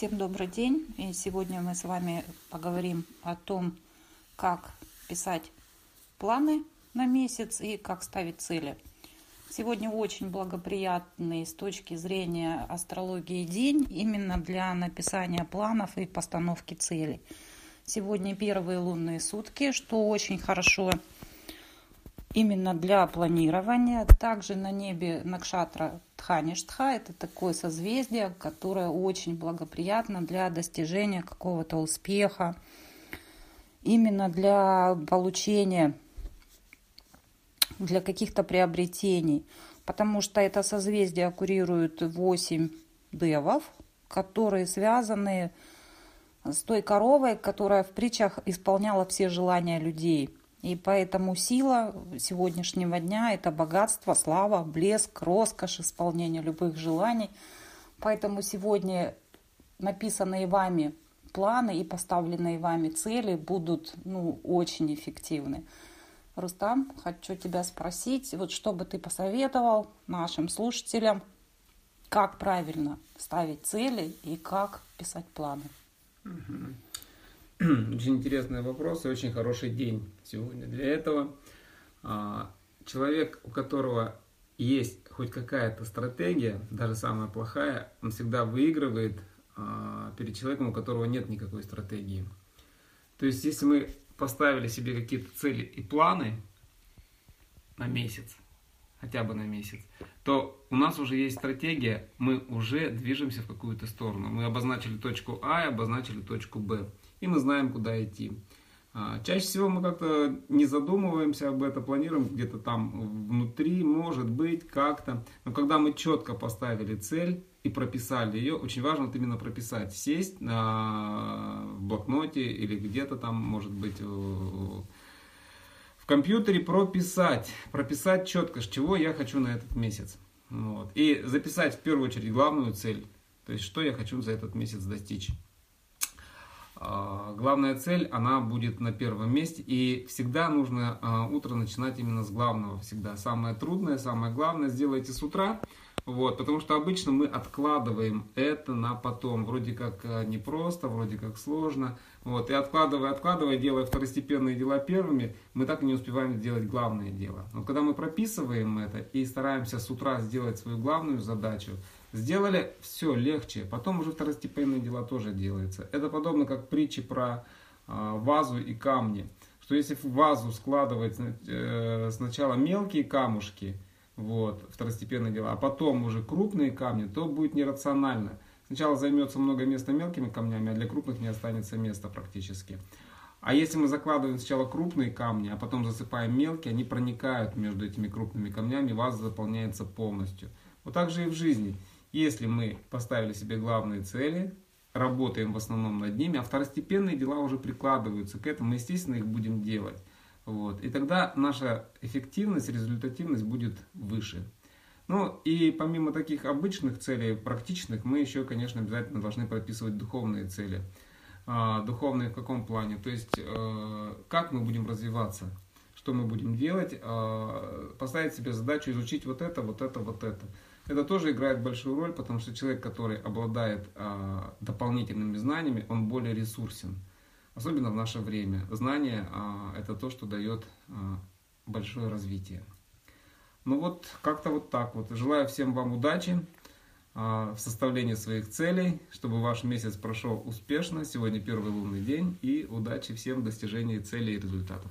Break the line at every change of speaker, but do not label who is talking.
Всем добрый день. И сегодня мы с вами поговорим о том, как писать планы на месяц и как ставить цели. Сегодня очень благоприятный с точки зрения астрологии день именно для написания планов и постановки целей. Сегодня первые лунные сутки, что очень хорошо именно для планирования. Также на небе Накшатра Тхаништха – это такое созвездие, которое очень благоприятно для достижения какого-то успеха, именно для получения, для каких-то приобретений. Потому что это созвездие курирует 8 девов, которые связаны с той коровой, которая в притчах исполняла все желания людей – и поэтому сила сегодняшнего дня – это богатство, слава, блеск, роскошь, исполнение любых желаний. Поэтому сегодня написанные вами планы и поставленные вами цели будут ну, очень эффективны. Рустам, хочу тебя спросить, вот что бы ты посоветовал нашим слушателям, как правильно ставить цели и как писать планы?
Угу. Очень интересный вопрос и очень хороший день сегодня для этого. А, человек, у которого есть хоть какая-то стратегия, даже самая плохая, он всегда выигрывает а, перед человеком, у которого нет никакой стратегии. То есть, если мы поставили себе какие-то цели и планы на месяц, хотя бы на месяц, то у нас уже есть стратегия, мы уже движемся в какую-то сторону. Мы обозначили точку А и обозначили точку Б и мы знаем, куда идти. А, чаще всего мы как-то не задумываемся об этом, планируем где-то там внутри, может быть, как-то. Но когда мы четко поставили цель и прописали ее, очень важно вот именно прописать, сесть на, в блокноте или где-то там, может быть, в компьютере прописать, прописать четко, с чего я хочу на этот месяц. Вот. И записать в первую очередь главную цель, то есть что я хочу за этот месяц достичь. А, главная цель, она будет на первом месте. И всегда нужно а, утро начинать именно с главного. Всегда самое трудное, самое главное сделайте с утра. Вот, потому что обычно мы откладываем это на потом. Вроде как а, непросто, вроде как сложно. Вот, и откладывая, откладывая, делая второстепенные дела первыми, мы так и не успеваем сделать главное дело. Но когда мы прописываем это и стараемся с утра сделать свою главную задачу, Сделали, все легче. Потом уже второстепенные дела тоже делаются. Это подобно как притчи про э, вазу и камни. Что если в вазу складывать э, сначала мелкие камушки, вот, второстепенные дела, а потом уже крупные камни, то будет нерационально. Сначала займется много места мелкими камнями, а для крупных не останется места практически. А если мы закладываем сначала крупные камни, а потом засыпаем мелкие, они проникают между этими крупными камнями, ваза заполняется полностью. Вот так же и в жизни. Если мы поставили себе главные цели, работаем в основном над ними, а второстепенные дела уже прикладываются к этому, естественно, их будем делать. Вот. И тогда наша эффективность, результативность будет выше. Ну и помимо таких обычных целей, практичных, мы еще, конечно, обязательно должны прописывать духовные цели. А, духовные в каком плане? То есть, э, как мы будем развиваться, что мы будем делать, э, поставить себе задачу изучить вот это, вот это, вот это. Это тоже играет большую роль, потому что человек, который обладает а, дополнительными знаниями, он более ресурсен. Особенно в наше время. Знание а, это то, что дает а, большое развитие. Ну вот, как-то вот так вот. Желаю всем вам удачи а, в составлении своих целей, чтобы ваш месяц прошел успешно. Сегодня первый лунный день и удачи всем в достижении целей и результатов.